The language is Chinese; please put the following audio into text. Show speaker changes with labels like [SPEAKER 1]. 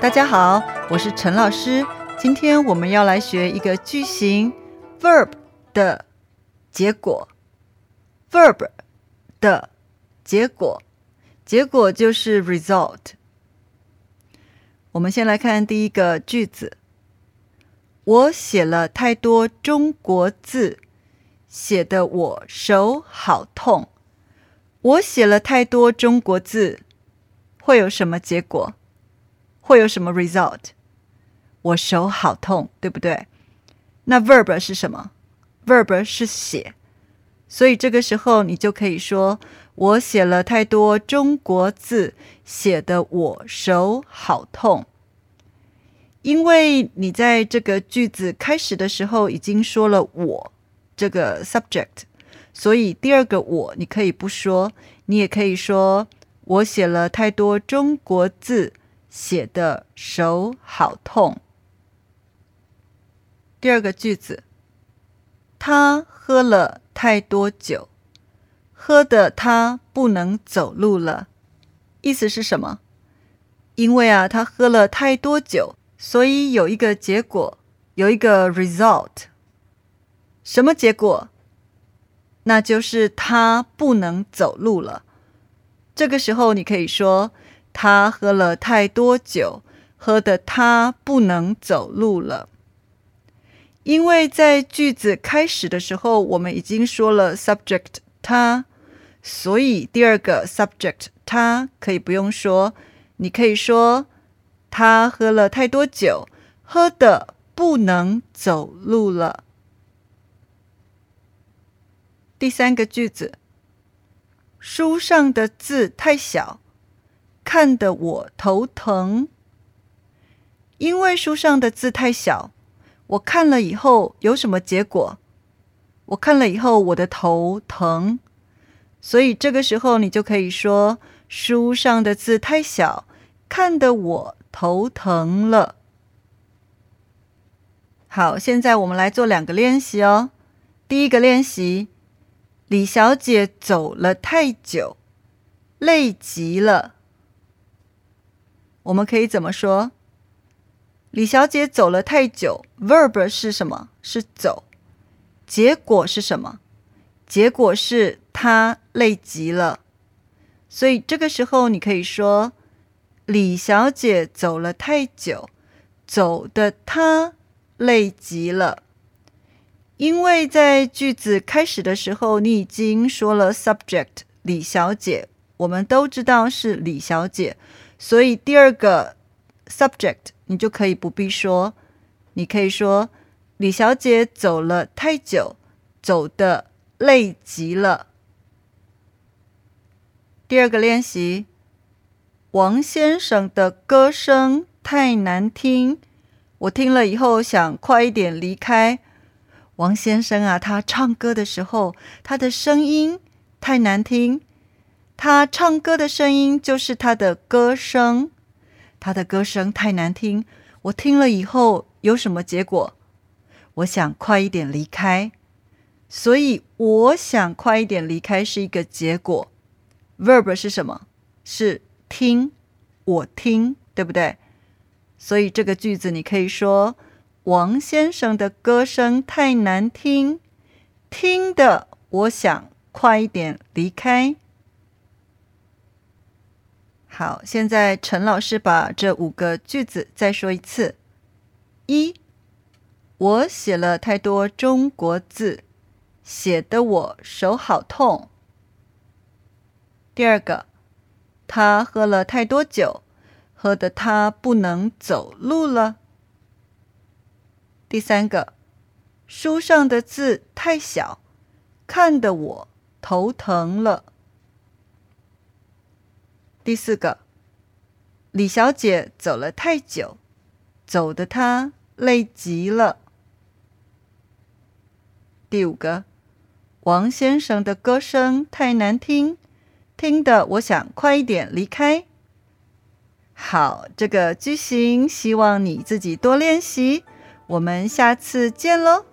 [SPEAKER 1] 大家好，我是陈老师。今天我们要来学一个句型 verb 的结果，verb 的结果，结果就是 result。我们先来看第一个句子：我写了太多中国字，写的我手好痛。我写了太多中国字，会有什么结果？会有什么 result？我手好痛，对不对？那 verb 是什么？verb 是写，所以这个时候你就可以说：我写了太多中国字，写的我手好痛。因为你在这个句子开始的时候已经说了我这个 subject，所以第二个我你可以不说，你也可以说我写了太多中国字。写的手好痛。第二个句子，他喝了太多酒，喝的他不能走路了。意思是什么？因为啊，他喝了太多酒，所以有一个结果，有一个 result。什么结果？那就是他不能走路了。这个时候，你可以说。他喝了太多酒，喝的他不能走路了。因为在句子开始的时候，我们已经说了 subject 他，所以第二个 subject 他可以不用说。你可以说他喝了太多酒，喝的不能走路了。第三个句子，书上的字太小。看得我头疼，因为书上的字太小，我看了以后有什么结果？我看了以后我的头疼，所以这个时候你就可以说书上的字太小，看得我头疼了。好，现在我们来做两个练习哦。第一个练习，李小姐走了太久，累极了。我们可以怎么说？李小姐走了太久，verb 是什么？是走。结果是什么？结果是她累极了。所以这个时候你可以说，李小姐走了太久，走的她累极了。因为在句子开始的时候，你已经说了 subject 李小姐，我们都知道是李小姐。所以第二个 subject 你就可以不必说，你可以说李小姐走了太久，走的累极了。第二个练习，王先生的歌声太难听，我听了以后想快一点离开。王先生啊，他唱歌的时候，他的声音太难听。他唱歌的声音就是他的歌声，他的歌声太难听。我听了以后有什么结果？我想快一点离开，所以我想快一点离开是一个结果。Verb 是什么？是听，我听，对不对？所以这个句子你可以说：王先生的歌声太难听，听的我想快一点离开。好，现在陈老师把这五个句子再说一次：一，我写了太多中国字，写得我手好痛。第二个，他喝了太多酒，喝得他不能走路了。第三个，书上的字太小，看得我头疼了。第四个，李小姐走了太久，走的她累极了。第五个，王先生的歌声太难听，听得我想快一点离开。好，这个句型希望你自己多练习，我们下次见喽。